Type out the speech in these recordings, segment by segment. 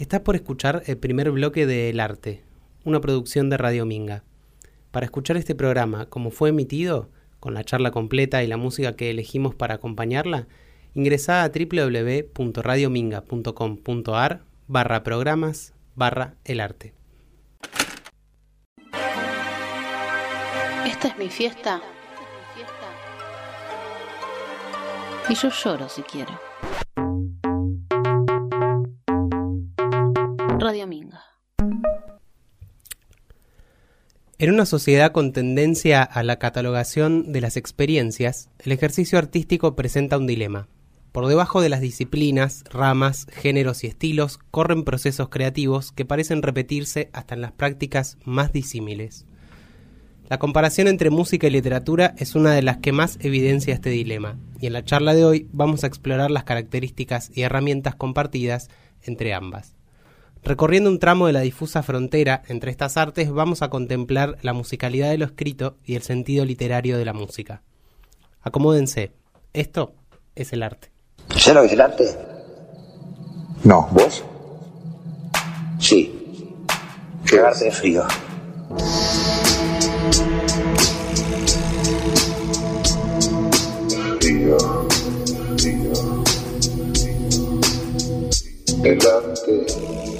Estás por escuchar el primer bloque de El Arte, una producción de Radio Minga. Para escuchar este programa como fue emitido, con la charla completa y la música que elegimos para acompañarla, ingresa a www.radiominga.com.ar barra programas barra el arte. Esta es mi fiesta. Y yo lloro si quiero. Radio Minga. En una sociedad con tendencia a la catalogación de las experiencias, el ejercicio artístico presenta un dilema. Por debajo de las disciplinas, ramas, géneros y estilos corren procesos creativos que parecen repetirse hasta en las prácticas más disímiles. La comparación entre música y literatura es una de las que más evidencia este dilema, y en la charla de hoy vamos a explorar las características y herramientas compartidas entre ambas. Recorriendo un tramo de la difusa frontera entre estas artes vamos a contemplar la musicalidad de lo escrito y el sentido literario de la música. Acomódense, esto es el arte. ¿Sé lo que es el arte? No, ¿vos? Sí. Cagarte de frío, frío. El arte.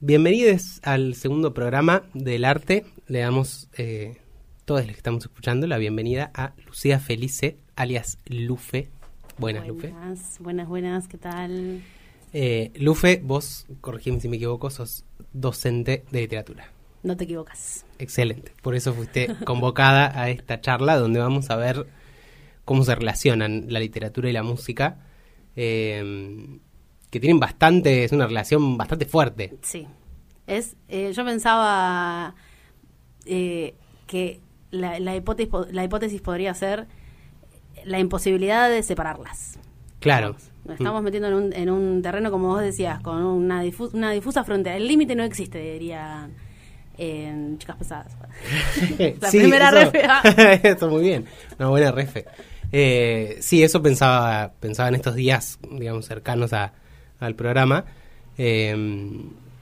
bienvenidos al segundo programa del arte. Le damos, eh, todos los que estamos escuchando, la bienvenida a Lucía Felice, alias Lufe. Buenas, Lufe. Buenas, buenas, buenas, ¿qué tal? Eh, Lufe, vos, corregime si me equivoco, sos docente de literatura. No te equivocas. Excelente. Por eso fuiste convocada a esta charla donde vamos a ver cómo se relacionan la literatura y la música, eh, que tienen bastante, es una relación bastante fuerte. Sí. Es, eh, yo pensaba eh, que la, la hipótesis, la hipótesis podría ser la imposibilidad de separarlas. Claro. Nos estamos metiendo en un, en un terreno, como vos decías, con una, difu- una difusa frontera. El límite no existe, dirían en Chicas Pesadas. La Sí, primera eso- refe. ah. Eso muy bien, una buena refe. Eh, sí, eso pensaba, pensaba en estos días, digamos, cercanos a- al programa. Eh,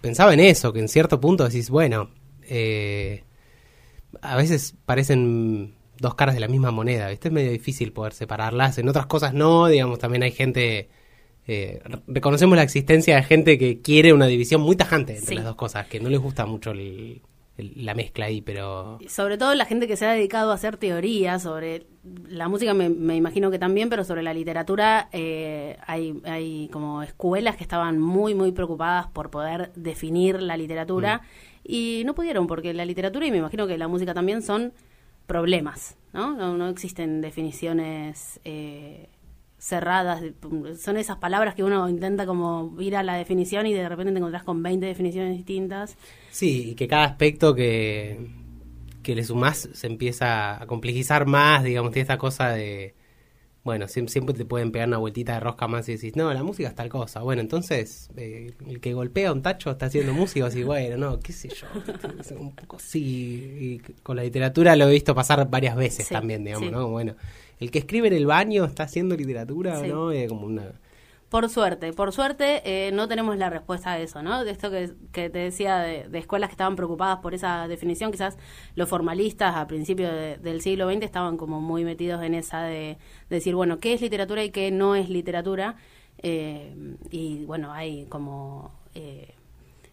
pensaba en eso, que en cierto punto decís, bueno, eh, a veces parecen dos caras de la misma moneda, ¿viste? Es medio difícil poder separarlas. En otras cosas no, digamos, también hay gente... eh, re- reconocemos la existencia de gente que quiere una división muy tajante entre Sí. las dos cosas, que no les gusta mucho el- la mezcla ahí, pero... sobre todo la gente que se ha dedicado a hacer teoría sobre la música, me, me imagino que también, pero sobre la literatura eh, hay, hay como escuelas que estaban muy, muy preocupadas por poder definir la literatura y no pudieron, porque la literatura y me imagino que la música también son problemas, ¿no? No, no existen definiciones eh, cerradas, son esas palabras que uno intenta como ir a la definición y de repente te encontrás con 20 definiciones distintas. Sí, y que cada aspecto que, que le sumás se empieza a complejizar más, digamos, tiene esta cosa de... Bueno, siem- siempre te pueden pegar una vueltita de rosca más y decís, no, la música es tal cosa. Bueno, entonces, eh, el que golpea un tacho está haciendo música, así, bueno, no, qué sé yo, un poco sí. Y con la literatura lo he visto pasar varias veces Sí, también, digamos, sí. ¿no? Bueno, el que escribe en el baño está haciendo literatura, Sí. ¿no? Eh, como una... Por suerte, por suerte eh, no tenemos la respuesta a eso, ¿no? De esto que, que te decía de, de escuelas que estaban preocupadas por esa definición, quizás los formalistas a principios de- del siglo XX estaban como muy metidos en esa de, de decir, bueno, ¿qué es literatura y qué no es literatura? Eh, y bueno, hay como eh,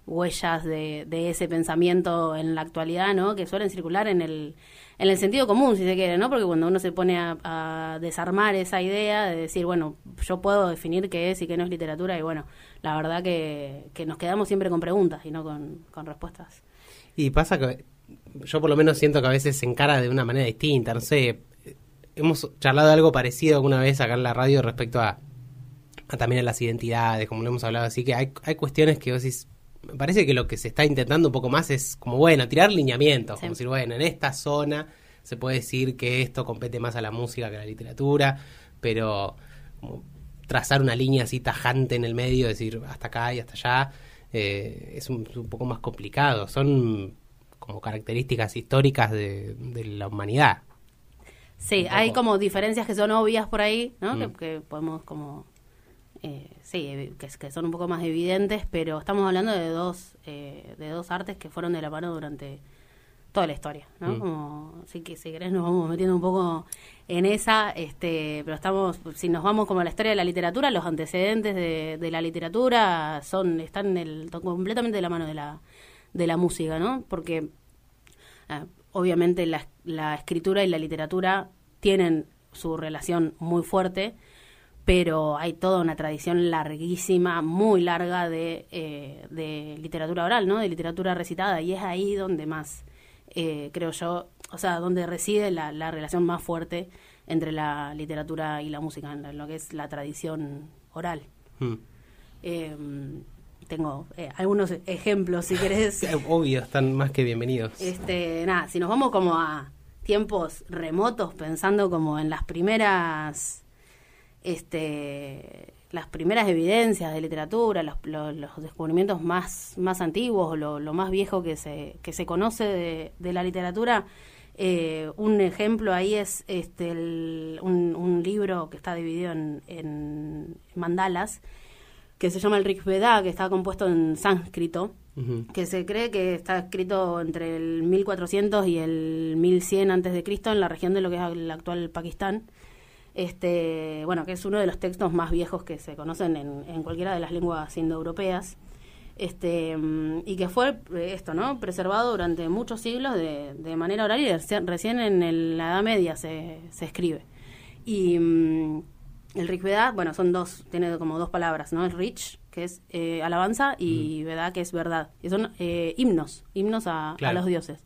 huellas de, de ese pensamiento en la actualidad, ¿no? Que suelen circular en el, en el sentido común, si se quiere, ¿no? Porque cuando uno se pone a, desarmar esa idea de decir, bueno, yo puedo definir qué es y qué no es literatura, y bueno, la verdad que, nos quedamos siempre con preguntas y no con, respuestas. Y pasa que yo por lo menos siento que a veces se encara de una manera distinta, no sé, hemos charlado algo parecido alguna vez acá en la radio respecto a, a también a las identidades, como lo hemos hablado, así que hay, hay cuestiones que vos decís, me parece que lo que se está intentando un poco más es como, bueno, tirar lineamientos, Sí. como decir, bueno, en esta zona se puede decir que esto compete más a la música que a la literatura, pero como trazar una línea así tajante en el medio, decir hasta acá y hasta allá, eh, es un, un poco más complicado. Son como características históricas de, de la humanidad. Sí, hay como diferencias que son obvias por ahí, ¿no? Mm. Que, que podemos como... eh, sí, que, que son un poco más evidentes, pero estamos hablando de dos, eh, de dos artes que fueron de la mano durante toda la historia, ¿no? Mm. Como, así que si querés nos vamos metiendo un poco en esa, este, pero estamos, si nos vamos como a la historia de la literatura, los antecedentes de, de la literatura son, están el, completamente de la mano de la, de la música, ¿no? Porque Ah, obviamente la, la escritura y la literatura tienen su relación muy fuerte, pero hay toda una tradición larguísima, muy larga de, eh, de literatura oral, ¿no? De literatura recitada, y es ahí donde más, eh, creo yo, o sea, donde reside la, la relación más fuerte entre la literatura y la música, en lo que es la tradición oral. Mm. Eh, tengo eh, algunos ejemplos, si querés. Obvio, están más que bienvenidos. Este, nada, si nos vamos como a tiempos remotos, pensando como en las primeras, este, las primeras evidencias de literatura, los, lo- los descubrimientos más, más antiguos, lo, lo más viejo que se, que se conoce de, de la literatura, eh, un ejemplo ahí es este, el- un, un libro que está dividido en, en mandalas, que se llama el Rig Veda, que está compuesto en sánscrito que se cree que está escrito entre el 1400 y el 1100 antes de Cristo en la región de lo que es el actual Pakistán. Este, bueno, que es uno de los textos más viejos que se conocen en, en cualquiera de las lenguas indoeuropeas. Este, mm, y que fue eh, esto, ¿no? Preservado durante muchos siglos de, de manera oral y reci- recién en el- la Edad Media se, se escribe. Y mm, el Rig Veda, bueno, son dos, tiene como dos palabras, ¿no? El Rich, que es eh, alabanza, y Veda, que es verdad. Y son eh, himnos, himnos a, los dioses.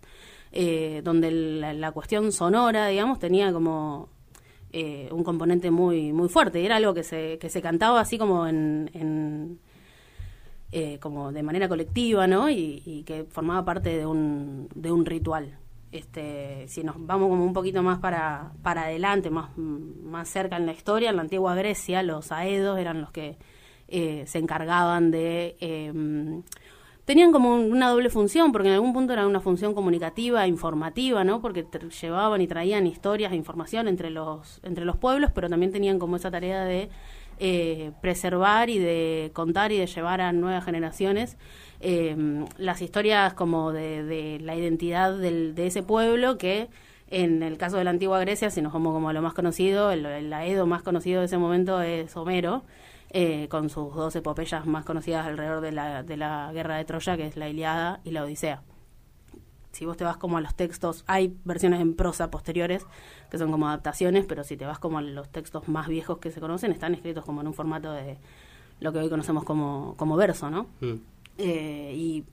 Eh, donde la, la cuestión sonora, digamos, tenía como eh, un componente muy muy fuerte. Era algo que se, que se cantaba así como en, en, eh, como de manera colectiva, ¿no? Y, y que formaba parte de un, de un ritual. Este, si nos vamos como un poquito más para, para adelante, más, más cerca en la historia, en la antigua Grecia, los aedos eran los que eh, se encargaban de... tenían como un- una doble función, porque en algún punto era una función comunicativa, informativa, ¿no? Porque llevaban y traían historias e información entre los, entre los pueblos, pero también tenían como esa tarea de eh, preservar y de contar y de llevar a nuevas generaciones eh, las historias como de, de la identidad del, de ese pueblo que en el caso de la antigua Grecia, si nos vamos como a lo más conocido, el, el aedo más conocido de ese momento es Homero, eh, con sus dos epopeyas más conocidas alrededor de la, de la guerra de Troya, que es la Iliada y la Odisea. Si vos te vas como a los textos, hay versiones en prosa posteriores que son como adaptaciones, pero si te vas como a los textos más viejos que se conocen, están escritos como en un formato de lo que hoy conocemos como, como verso, ¿no? Mm. Eh, y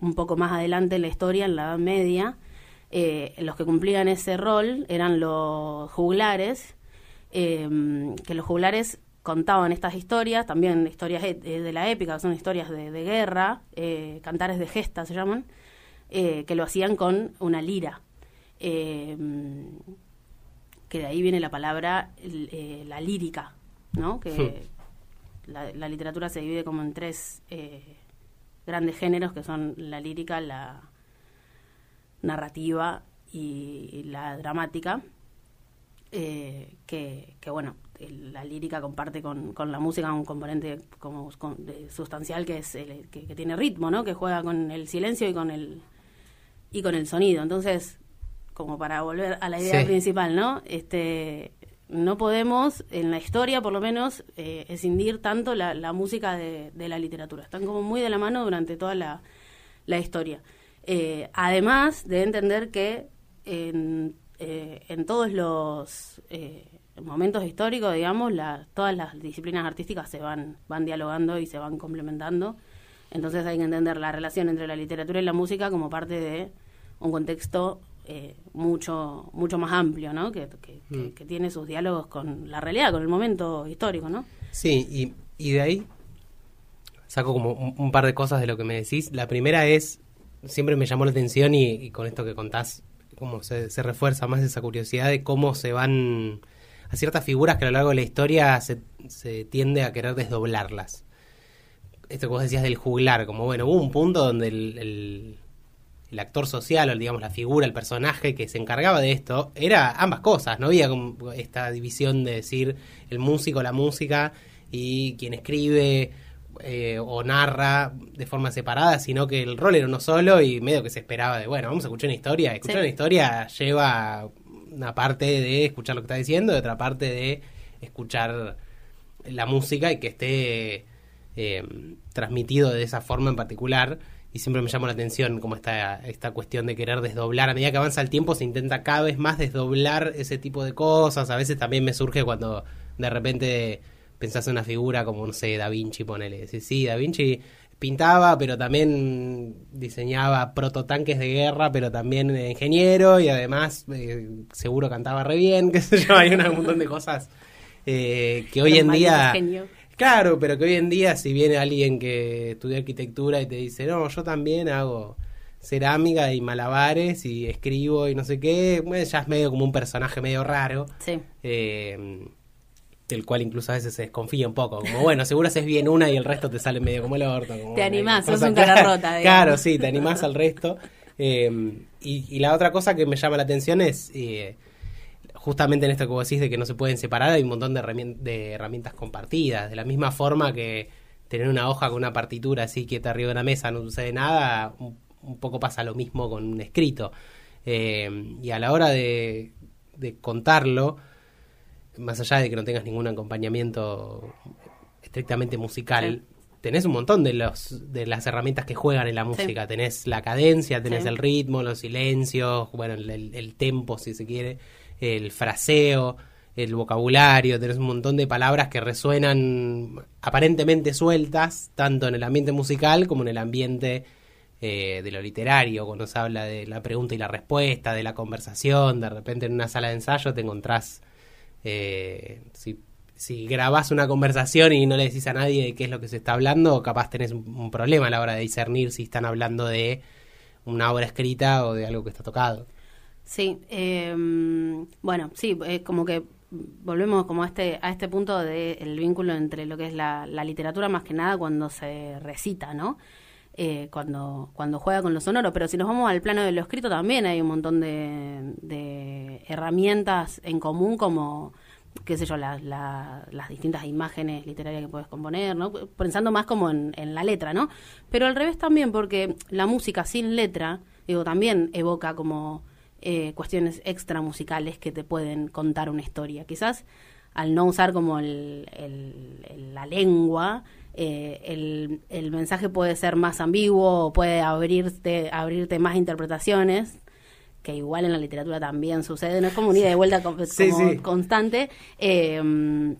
un poco más adelante en la historia, en la Edad Media, eh, los que cumplían ese rol eran los juglares, eh, que los juglares contaban estas historias, también historias e- eh, de la épica, son historias de, de guerra, eh, cantares de gesta se llaman, eh, que lo hacían con una lira. Eh, que de ahí viene la palabra la lírica, ¿no? Que la, la literatura se divide como en tres grandes géneros que son la lírica, la narrativa y la dramática. eh, que, que, bueno, el- la lírica comparte con, con la música un componente como con- de- sustancial que es el, que, que tiene ritmo, ¿no? Que juega con el silencio y con el y con el sonido. Entonces, como para volver a la idea Sí. principal, ¿no? Este, no podemos, en la historia por lo menos, eh, escindir tanto la, la música de, de la literatura. Están como muy de la mano durante toda la, la historia. Eh, además de entender que en, eh, en todos los eh, momentos históricos, digamos, la, todas las disciplinas artísticas se van, van dialogando y se van complementando. Entonces hay que entender la relación entre la literatura y la música como parte de un contexto eh, mucho mucho más amplio, ¿no? Que, que- que- Mm. que tiene sus diálogos con la realidad, con el momento histórico, ¿no? Sí, y, y de ahí saco como un, un par de cosas de lo que me decís. La primera es, siempre me llamó la atención y, y con esto que contás, como se, se refuerza más esa curiosidad de cómo se van a ciertas figuras que a lo largo de la historia se, se tiende a querer desdoblarlas. Esto que vos decías del juglar, como bueno, hubo un punto donde el, el, el actor social, o digamos la figura, el personaje que se encargaba de esto, era ambas cosas, no había como esta división de decir el músico, la música y quien escribe eh, o narra de forma separada, sino que el rol era uno solo y medio que se esperaba de, bueno, vamos a escuchar una historia. Escuchar Sí. una historia lleva una parte de escuchar lo que está diciendo y otra parte de escuchar la música y que esté eh, transmitido de esa forma en particular. Y siempre me llamó la atención como esta, esta cuestión de querer desdoblar. A medida que avanza el tiempo se intenta cada vez más desdoblar ese tipo de cosas. A veces también me surge cuando de repente pensás en una figura como, no sé, Da Vinci, ponele. Sí, sí, Da Vinci pintaba, pero también diseñaba prototanques de guerra, pero también era ingeniero y además eh, seguro cantaba re bien, qué sé yo, hay un montón de cosas eh, que hoy Los en día... Claro, pero que hoy en día si viene alguien que estudia arquitectura y te dice, no, yo también hago cerámica y malabares y escribo y no sé qué, bueno, ya es medio como un personaje medio raro, Sí. eh, del cual incluso a veces se desconfía un poco, como bueno, seguro haces bien una y el resto te sale medio como el orto. como, Te animás, sos un clara. cara rota, digamos. Claro, sí, te animás al resto. Eh, y, y la otra cosa que me llama la atención es... eh, justamente en esto que vos decís de que no se pueden separar, hay un montón de, herramien- de herramientas compartidas. De la misma forma que tener una hoja con una partitura así quieta arriba de una mesa no sucede nada, un, un poco pasa lo mismo con un escrito. Eh, y a la hora de, de contarlo, más allá de que no tengas ningún acompañamiento estrictamente musical, tenés un montón de los de las herramientas que juegan en la música. Tenés la cadencia, tenés Sí. el ritmo, los silencios, bueno, el, el- el tempo, si se quiere, el fraseo, el vocabulario, tenés un montón de palabras que resuenan aparentemente sueltas, tanto en el ambiente musical como en el ambiente eh, de lo literario, cuando se habla de la pregunta y la respuesta, de la conversación, de repente en una sala de ensayo te encontrás, eh, si, si grabás una conversación y no le decís a nadie de qué es lo que se está hablando, capaz tenés un, problema a la hora de discernir si están hablando de una obra escrita o de algo que está tocado. Sí, eh, bueno, sí, eh, como que volvemos como a este a este punto del vínculo entre lo que es la, la literatura más que nada cuando se recita, ¿no? Eh, cuando cuando juega con lo sonoro, pero si nos vamos al plano de lo escrito también hay un montón de, herramientas en común como qué sé yo, la- la- las distintas imágenes literarias que puedes componer, ¿no? Pensando más como en, en la letra, ¿no? Pero al revés también, porque la música sin letra, digo, también evoca como eh, cuestiones extra musicales que te pueden contar una historia. Quizás al no usar como el- la lengua, eh, el, el mensaje puede ser más ambiguo, o puede abrirte, abrirte más interpretaciones, que igual en la literatura también sucede, no es como un ida y vuelta como, Sí, como sí. constante. Eh,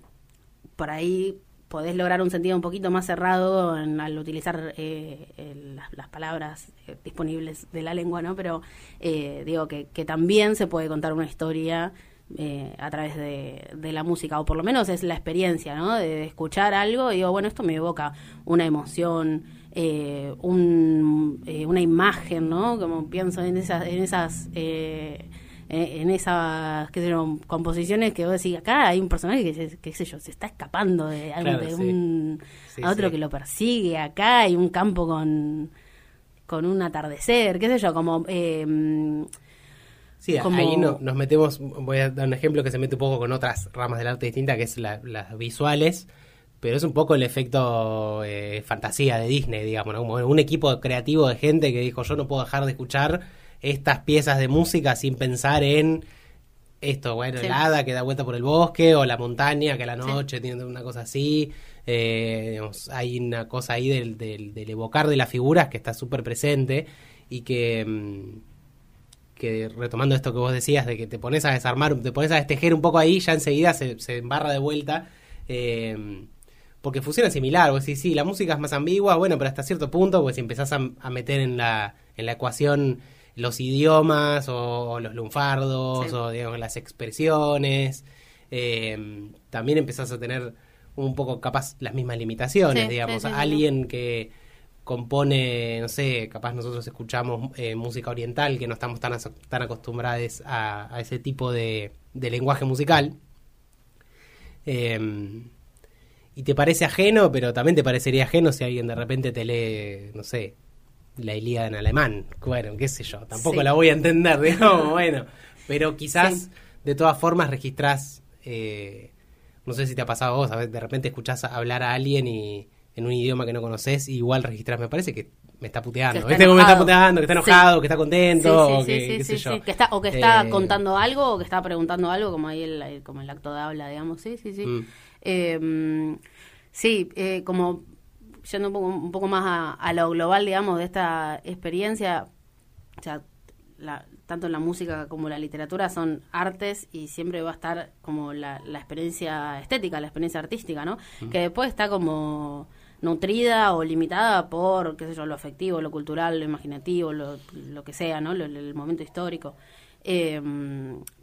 por ahí podés lograr un sentido un poquito más cerrado en- al utilizar eh, el- las, las palabras eh, disponibles de la lengua, ¿no? Pero eh, digo que, que también se puede contar una historia eh, a través de, de la música, o por lo menos es la experiencia, ¿no? De escuchar algo y digo, bueno, esto me evoca una emoción, eh, un, eh, una imagen, ¿no? Como pienso en esas, en esas eh, eh, en esas qué sé yo, composiciones que vos decís, acá hay un personaje que, qué sé yo, se está escapando de, algo, Claro, de sí. un, Sí, a otro sí. que lo persigue, acá hay un campo con, con un atardecer, qué sé yo, como... Sí, Como- ahí no- nos metemos, voy a dar un ejemplo que se mete un poco con otras ramas del arte distinta, que es la- las visuales, pero es un poco el efecto eh, fantasía de Disney, digamos, ¿no? como un equipo creativo de gente que dijo, yo no puedo dejar de escuchar estas piezas de música sin pensar en esto, bueno, Sí. el hada que da vuelta por el bosque, o la montaña que a la noche tiene una cosa así, eh, digamos, hay una cosa ahí del, del, del evocar de las figuras que está súper presente y que... que retomando esto que vos decías, de que te pones a desarmar, te pones a destejer un poco ahí, ya enseguida se, se embarra de vuelta. eh, porque funciona similar, vos decís, sí, la música es más ambigua, bueno, pero hasta cierto punto, pues si empezás a, a meter en la, en la ecuación los idiomas o, o los lunfardos Sí. o digamos, las expresiones, eh, también empezás a tener un poco capaz las mismas limitaciones, Sí, digamos. sí, Alguien que compone, no sé, capaz nosotros escuchamos eh, música oriental, que no estamos tan, tan acostumbrados a, a ese tipo de, de lenguaje musical. Eh, y te parece ajeno, pero también te parecería ajeno si alguien de repente te lee, no sé, la Ilíada en alemán. Bueno, qué sé yo, tampoco Sí. la voy a entender, digamos, bueno. Pero quizás, Sí. de todas formas, registrás, eh, no sé si te ha pasado a vos, a ver, de repente escuchás hablar a alguien y en un idioma que no conoces, igual registrás, me parece que me está puteando. Que está ¿Viste cómo me está puteando? Que está Sí. enojado, que está contento, Sí, o sí, que, sí, qué sí, sé sí, yo. sí, que está, o que está Eh, contando algo o que está preguntando algo, como ahí el, el- como el acto de habla, digamos. Sí, sí, sí. Mm. Eh, mm, sí, eh, como yendo un poco, un poco más a, a lo global, digamos, de esta experiencia, o sea, la- tanto la música como la literatura son artes y siempre va a estar como la, la experiencia estética, la experiencia artística, ¿no? Que después está como nutrida o limitada por, qué sé yo, lo afectivo, lo cultural, lo imaginativo, lo, lo que sea, ¿no? Lo- el momento histórico. Eh,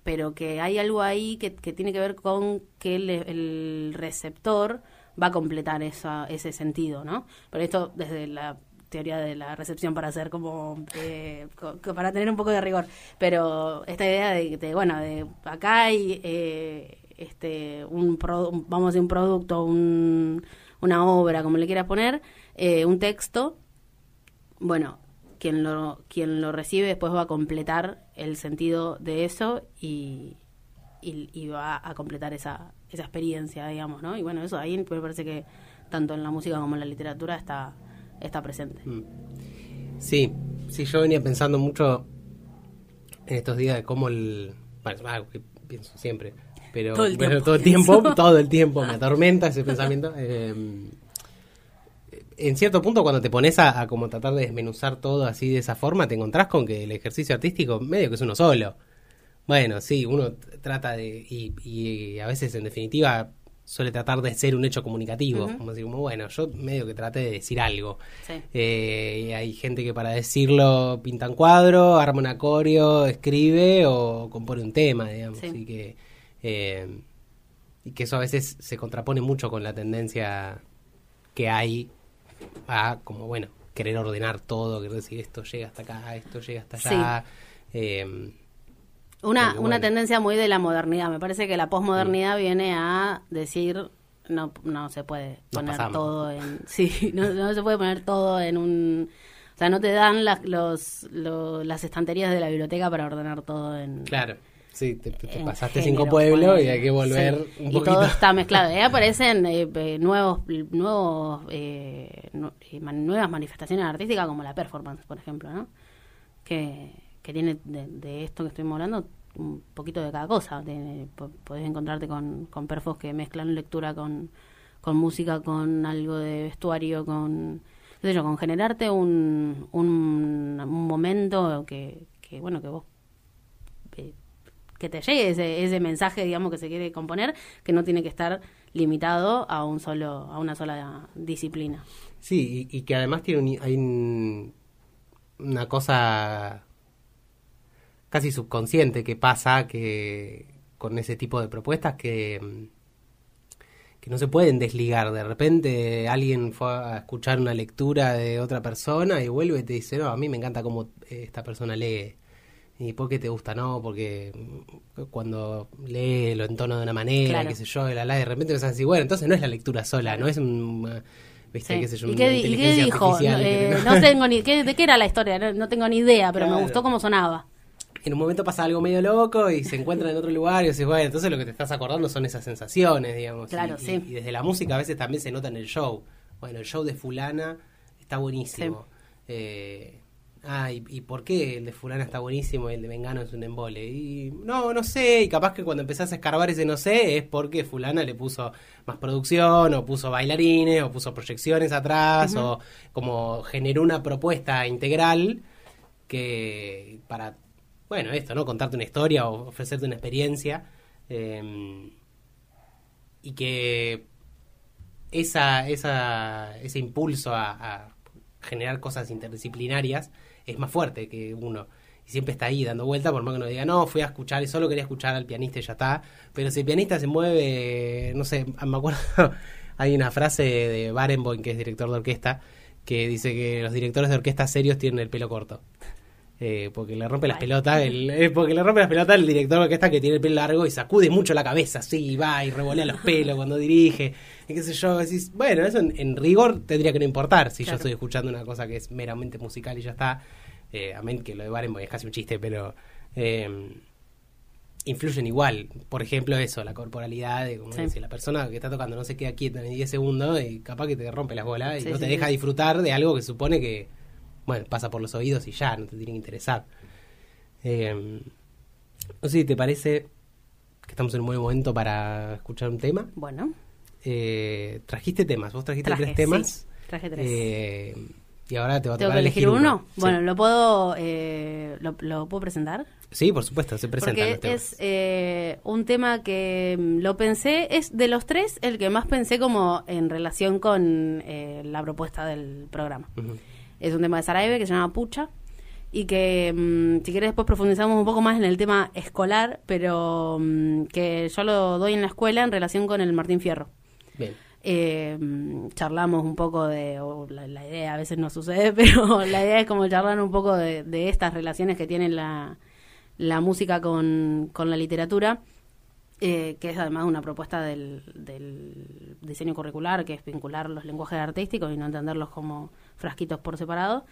pero que hay algo ahí que, que tiene que ver con que el, receptor va a completar esa, ese sentido, ¿no? Pero esto desde la teoría de la recepción para hacer como eh, para tener un poco de rigor pero esta idea de, de, bueno de acá hay eh, este un pro- vamos decir un producto un- una obra como le quieras poner eh, un texto bueno quien lo quien lo recibe después va a completar el sentido de eso y y, va a completar esa esa experiencia digamos no y bueno eso ahí me parece que tanto en la música como en la literatura está está presente. Sí, sí, yo venía pensando mucho en estos días de cómo el... Bueno, pienso siempre, pero Todo el tiempo todo el tiempo, todo el tiempo me atormenta ese pensamiento. eh, en cierto punto, cuando te pones a, a como tratar de desmenuzar todo así de esa forma, te encontrás con que el ejercicio artístico medio que es uno solo. Bueno, sí, uno trata de... Y, y a veces, en definitiva, suele tratar de ser un hecho comunicativo. Como decir, como, bueno, yo medio que traté de decir algo. sí Eh, y hay gente que para decirlo pinta un cuadro, arma un acorio, escribe o compone un tema, digamos. Sí. Así que, eh, y que eso a veces se contrapone mucho con la tendencia que hay a, como bueno, querer ordenar todo, querer decir esto llega hasta acá, esto llega hasta allá. Eh, Una, una tendencia muy de la modernidad. Me parece que la posmodernidad viene a decir no no se puede poner todo en sí no, no se puede poner todo en un o sea no te dan las los, lo- las estanterías de la biblioteca para ordenar todo en claro, sí, te, pasaste género, cinco pueblos y hay que volver Sí, un y poquito. todo está mezclado. Ahí aparecen eh, eh, nuevos nuevos eh, eh, nuevas manifestaciones artísticas como la performance por ejemplo no que, que tiene de, de esto que estuvimos hablando un poquito de cada cosa. De- po- podés encontrarte con, con perfos que mezclan lectura con, con música con algo de vestuario con qué sé yo, con generarte un, un, un momento que, que bueno que vos que te llegue ese, ese mensaje, digamos, que se quiere componer, que no tiene que estar limitado a un solo, a una sola disciplina. Sí, y, que además tiene un- hay un- una cosa casi subconsciente que pasa que con ese tipo de propuestas que, mm, que no se pueden desligar. De repente alguien fue a escuchar una lectura de otra persona y vuelve y te dice, no, a mí me encanta cómo eh, esta persona lee. ¿Y por qué te gusta? No, porque mm, cuando lee lo entono de una manera, Claro. qué sé yo, la, la, de repente vas a decir, bueno, entonces no es la lectura sola, no es un... uh, ¿Viste? Sí. qué sé yo, ¿Y qué, y dijo? No, eh, no tengo ni, ¿qué- ¿De qué era la historia? No, no tengo ni idea, pero Claro. me gustó cómo sonaba. en un momento pasa algo medio loco y se encuentran en otro lugar y dices, bueno, entonces lo que te estás acordando son esas sensaciones, digamos. Claro, y, sí. y desde la música a veces también se nota en el show. Bueno, el show de fulana está buenísimo. Eh, ah, ¿y, y por qué el de fulana está buenísimo y el de Mengano es un embole? Y no, no sé, y capaz que cuando empezás a escarbar ese no sé es porque fulana le puso más producción o puso bailarines o puso proyecciones atrás o como generó una propuesta integral que para bueno, esto, ¿no? Contarte una historia o ofrecerte una experiencia. eh, y que esa, esa, ese impulso a, a generar cosas interdisciplinarias es más fuerte que uno. Y siempre está ahí dando vuelta, por más que uno diga, no, fui a escuchar y solo quería escuchar al pianista y ya está. Pero si el pianista se mueve, no sé, me acuerdo, Hay una frase de Barenboim, que es director de orquesta, que dice que los directores de orquesta serios tienen el pelo corto. Eh, porque le rompe las pelotas, el, eh, porque le rompe las pelotas el director de orquesta que tiene el pelo largo y sacude mucho la cabeza, así, y va y revolea los pelos cuando dirige, y qué sé yo, decís, bueno, eso en, en rigor tendría que no importar si yo estoy escuchando una cosa que es meramente musical y ya está, eh, amén que lo de Barenboim es casi un chiste, pero eh, influyen igual, por ejemplo eso, la corporalidad, de como Sí. decir, la persona que está tocando no se queda quieta ni 10 segundos y capaz que te rompe las bolas y no te sí. deja disfrutar de algo que supone que bueno, pasa por los oídos y ya, no te tiene que interesar. Eh, no sé si te parece que estamos en un buen momento para escuchar un tema. Bueno, Eh, trajiste temas, vos trajiste Traje, tres temas. sí, traje tres. Eh, y ahora te va a ¿tengo tocar que elegir uno? Sí. Bueno, ¿lo puedo eh, lo, lo puedo presentar? Sí, por supuesto, se presentan Porque los temas. es eh, un tema que mm, lo pensé, es de los tres el que más pensé como en relación con eh, la propuesta del programa. Es un tema de Sarajevo que se llama Pucha y que mm, si quieres después profundizamos un poco más en el tema escolar, pero mm, que yo lo doy en la escuela en relación con el Martín Fierro. Bien. Mm, charlamos un poco de, o la, idea a veces no sucede, pero la idea es como charlar un poco de, estas relaciones que tiene la, la música con, con la literatura, eh, que es además una propuesta del, del diseño curricular, que es vincular los lenguajes artísticos y no entenderlos como frasquitos por separado.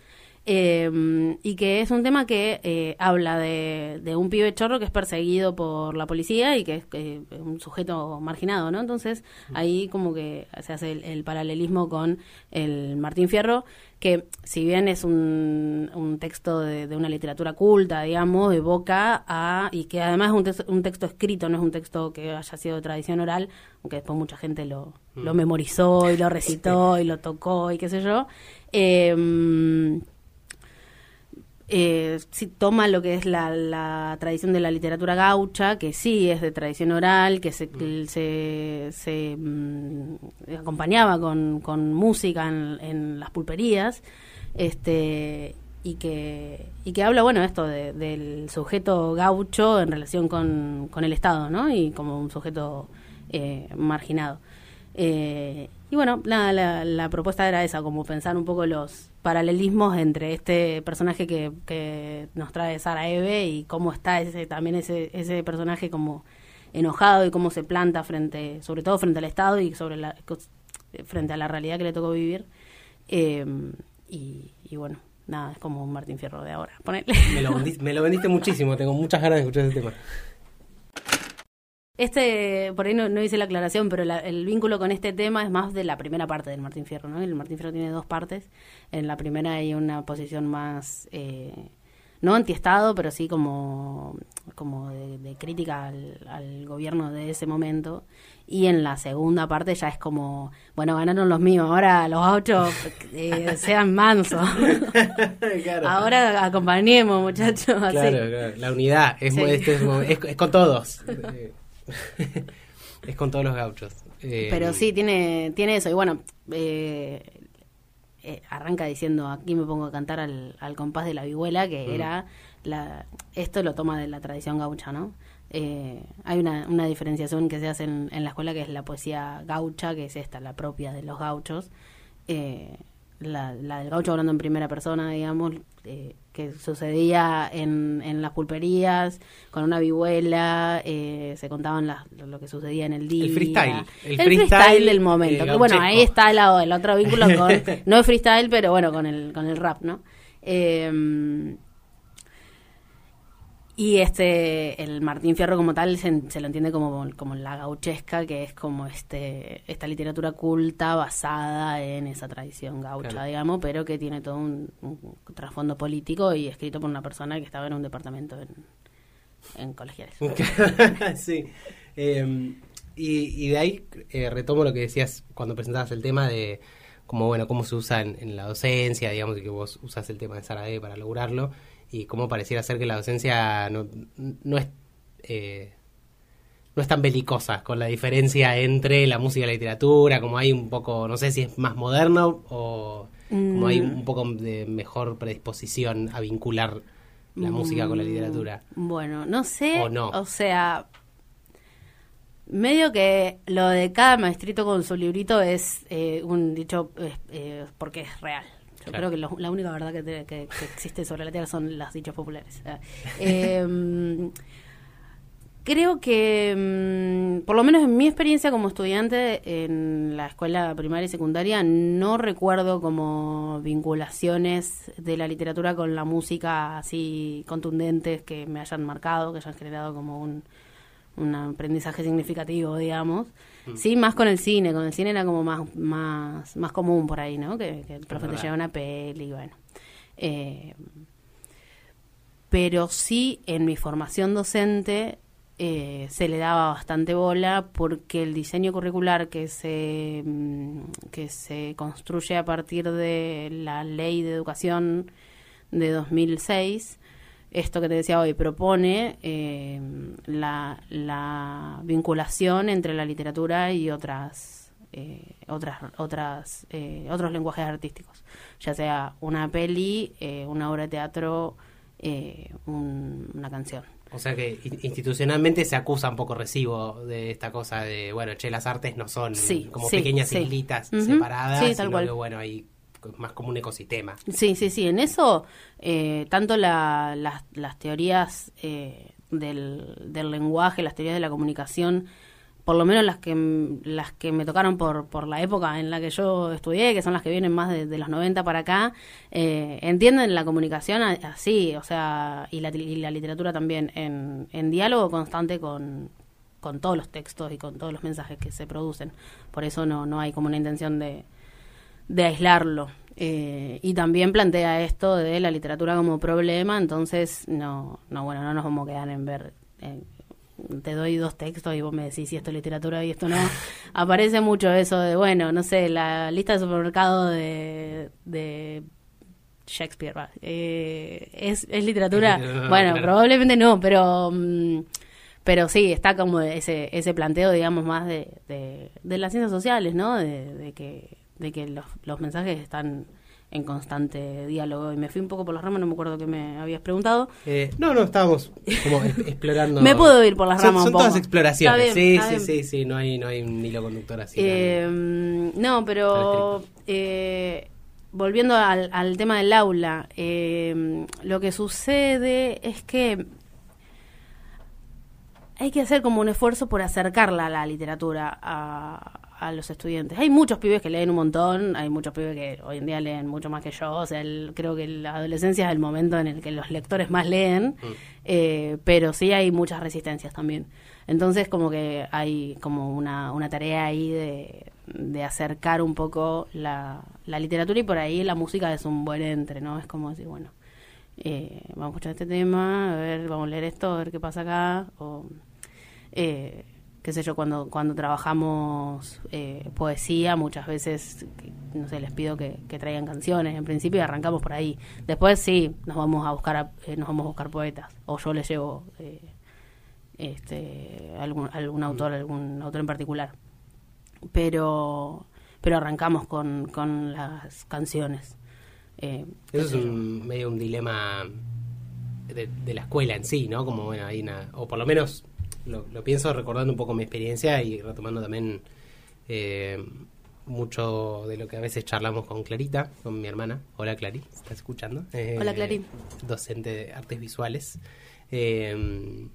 Eh, y que es un tema que eh, habla de, de un pibe chorro que es perseguido por la policía y que es eh, un sujeto marginado, ¿no? Entonces ahí como que se hace el, el paralelismo con el Martín Fierro, que si bien es un, un texto de, de una literatura culta, digamos, evoca a, y que además es un, texto- un texto escrito, no es un texto que haya sido de tradición oral, aunque después mucha gente lo, lo memorizó y lo recitó y lo tocó y qué sé yo. Eh, eh, sí toma lo que es la, la tradición de la literatura gaucha, que sí es de tradición oral, que se, que se, se, mm, acompañaba con, con música en, en las pulperías, este y que, y que habla, bueno, esto de- del sujeto gaucho en relación con, con el Estado, ¿no? Y como un sujeto eh, marginado. Eh, y bueno, la, la, la propuesta era esa, como pensar un poco los paralelismos entre este personaje que, que nos trae Sara Eve y cómo está ese también ese, ese personaje como enojado y cómo se planta frente, sobre todo frente al Estado y sobre la, frente a la realidad que le tocó vivir. Eh, y, y bueno, nada, es como un Martín Fierro de ahora. Me lo, vendiste, me lo vendiste muchísimo, tengo muchas ganas de escuchar ese tema. Este, por ahí no, no hice la aclaración, pero la- el vínculo con este tema es más de la primera parte del Martín Fierro, ¿no? El Martín Fierro tiene dos partes. En la primera hay una posición más, eh, no antiestado, pero sí como, como de, de crítica al, al gobierno de ese momento. Y en la segunda parte ya es como, bueno, ganaron los míos, ahora los ocho eh, sean mansos. Claro. ahora acompañemos, muchachos. así. Claro, la unidad es, Sí. este es, mo- es- es con todos. Es con todos los gauchos. Eh, Pero sí, tiene, tiene eso. Y bueno, eh, eh, arranca diciendo, aquí me pongo a cantar al, al compás de la vihuela, que Mm. era, la, esto lo toma de la tradición gaucha, ¿no? Hay una, una diferenciación que se hace en, en la escuela que es la poesía gaucha, que es esta, la propia de los gauchos. La, la del gaucho hablando en primera persona, digamos, eh, que sucedía en, en las pulperías, con una vihuela, eh, se contaban las- lo, que sucedía en el día. El freestyle, el El, freestyle, freestyle, del momento. que, bueno, ahí está el, el otro vínculo con, no es freestyle, pero bueno, con el, con el rap, ¿no? Eh, y este, el Martín Fierro como tal se, se lo entiende como, como la gauchesca, que es como este esta literatura culta basada en esa tradición gaucha, Claro. digamos, pero que tiene todo un, un trasfondo político y escrito por una persona que estaba en un departamento en, en colegiales. sí. Eh, y, y de ahí eh, retomo lo que decías cuando presentabas el tema de como bueno cómo se usa en, en la docencia, digamos, y que vos usas el tema de Sarae para lograrlo, y cómo pareciera ser que la docencia no, no es eh, no es tan belicosa con la diferencia entre la música y la literatura, como hay un poco, no sé si es más moderno o como hay un poco de mejor predisposición a vincular la música con la literatura. Bueno, no sé. ¿O no? O sea, Medio que lo de cada maestrito con su librito es eh, un dicho eh, eh, porque es real. Yo Claro. creo que lo- la única verdad que, te- que- que existe sobre la Tierra son los dichos populares. Ah, eh, creo que, mm, por lo menos en mi experiencia como estudiante en la escuela primaria y secundaria, no recuerdo como vinculaciones de la literatura con la música así contundentes que me hayan marcado, que hayan generado como un, un aprendizaje significativo, digamos. Sí, más con el cine, con el cine era como más más, más común por ahí, ¿no? Que, que el profe te lleva una peli, bueno. Eh, pero sí en mi formación docente eh, se le daba bastante bola porque el diseño curricular que se mm, que se construye a partir de la ley de educación de 2006 esto que te decía hoy propone eh, la, la vinculación entre la literatura y otras eh, otras otras eh, otros lenguajes artísticos ya sea una peli eh, una obra de teatro eh, un- una canción O sea que in- institucionalmente se acusa un poco recibo de esta cosa de, bueno, che, las artes no son Sí, como sí, pequeñas sí. separadas, tal sino cual. que, bueno, hay más como un ecosistema. Sí, sí, sí. En eso, eh, tanto la- las, las teorías eh, del, lenguaje, las teorías de la comunicación, por lo menos las que las que me tocaron por, por la época en la que yo estudié, que son las que vienen más de, los 90 para acá, eh, entienden la comunicación así, o sea, y la, y la literatura también, en, en diálogo constante con, con todos los textos y con todos los mensajes que se producen. Por eso no, no hay como una intención de, de aislarlo. Eh, y también plantea esto de la literatura como problema, entonces no, no bueno, no nos vamos a quedar en ver, eh, te doy dos textos y vos me decís si esto es literatura y esto no. Aparece mucho eso de, bueno, no sé, la lista de supermercado de, de Shakespeare, va. Eh, ¿es, ¿Es literatura? No, bueno, probablemente no, pero... mm, pero sí, está como ese, ese planteo, digamos, más de, de, de las ciencias sociales, ¿no? De, de que, de que los, los mensajes están en constante diálogo. Y me fui un poco por las ramas, no me acuerdo que me habías preguntado. Eh, no, no, estábamos como explorando. Me puedo ir por las Son- ramas un Son, poco. todas exploraciones. Bien, sí, sí, sí, sí, no hay, no hay un hilo conductor así. Eh, no, pero eh, volviendo al, al tema del aula, lo que sucede es que hay que hacer como un esfuerzo por acercarla a la literatura a, a los estudiantes. Hay muchos pibes que leen un montón, hay muchos pibes que hoy en día leen mucho más que yo, o sea, el- creo que la adolescencia es el momento en el que los lectores más leen, eh, pero sí hay muchas resistencias también. Entonces como que hay como una, una tarea ahí de, de acercar un poco la, la literatura y por ahí la música es un buen entre, ¿no? Es como decir, bueno, eh, vamos a escuchar este tema, a ver, vamos a leer esto, a ver qué pasa acá, o eh, qué sé yo, cuando, cuando trabajamos eh, poesía, muchas veces, no sé, les pido que, que traigan canciones, en principio y arrancamos por ahí. Después sí, nos vamos a buscar, a- eh, nos vamos a buscar poetas, o yo les llevo eh, este, algún, algún autor, algún autor en particular. Pero, pero arrancamos con, con las canciones. Eso es un, medio un dilema de, de la escuela en sí, ¿no? Como, bueno, hay una. O por lo menos lo, lo pienso recordando un poco mi experiencia y retomando también eh, mucho de lo que a veces charlamos con Clarita, con mi hermana. Hola, Clary, ¿estás escuchando? Eh, Hola, Clary. Docente de artes visuales. Eh,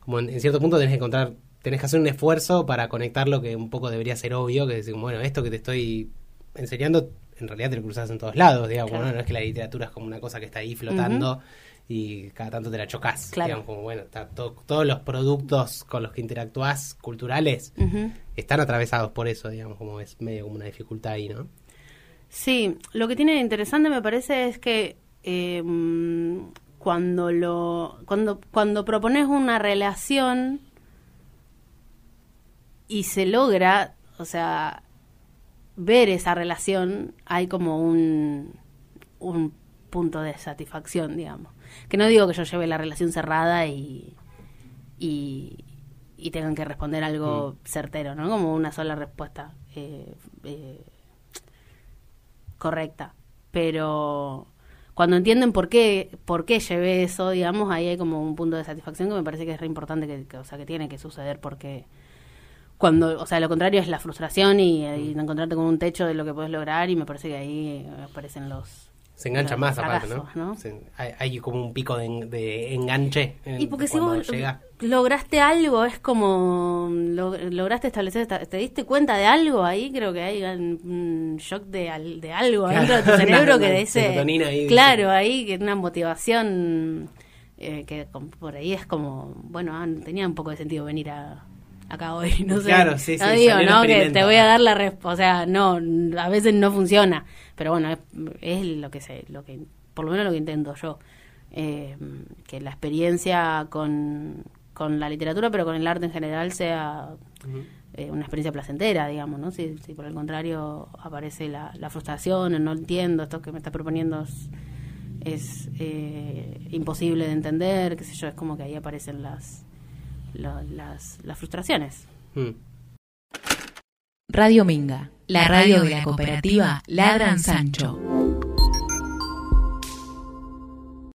como en, en cierto punto tenés que encontrar. Tenés que hacer un esfuerzo para conectar lo que un poco debería ser obvio, que es decir, bueno, esto que te estoy enseñando, en realidad te lo cruzas en todos lados, digamos, Claro. ¿no? No es que la literatura es como una cosa que está ahí flotando y cada tanto te la chocas. Claro. Digamos, como bueno, está to- todos los productos con los que interactúas culturales están atravesados por eso, digamos, como es medio como una dificultad ahí, ¿no? Sí, lo que tiene de interesante me parece es que eh, mm, cuando lo cuando cuando propones una relación y se logra, o sea, ver esa relación, hay como un un punto de satisfacción, digamos. Que no digo que yo lleve la relación cerrada y y, y tengan que responder algo certero, ¿no? Como una sola respuesta. eh, eh, correcta. Pero cuando entienden por qué, por qué llevé eso, digamos, ahí hay como un punto de satisfacción que me parece que es re importante que, que, o sea, que tiene que suceder porque Cuando, o sea, lo contrario es la frustración y, y encontrarte con un techo de lo que puedes lograr y me parece que ahí eh, aparecen los... Se engancha más aparte, ¿no? fracasos, ¿no? Se- hay, hay como un pico de, en- de enganche. en- Y porque si vos llega. lograste algo, es como lo- lograste establecer, esta- te diste cuenta de algo ahí, creo que hay un, shock de, de algo Claro, dentro de tu cerebro que dice, ahí, claro, dice. ahí que una motivación eh, que por ahí es como, bueno, ah, tenía un poco de sentido venir a acá hoy, no sé. Claro, sí, sí, no digo, no, que te voy a dar la respuesta, o sea, no, a veces no funciona, pero bueno, es, es lo que sé, lo que, por lo menos lo que intento yo, eh, que la experiencia con, con la literatura, pero con el arte en general sea eh, una experiencia placentera, digamos, ¿no? Si, si por el contrario aparece la, la frustración, el no entiendo, esto que me está proponiendo es, es, eh, imposible de entender, qué sé yo, es como que ahí aparecen las, lo- las, las frustraciones. Mm. Radio Minga, la radio de la cooperativa Ladran Sancho.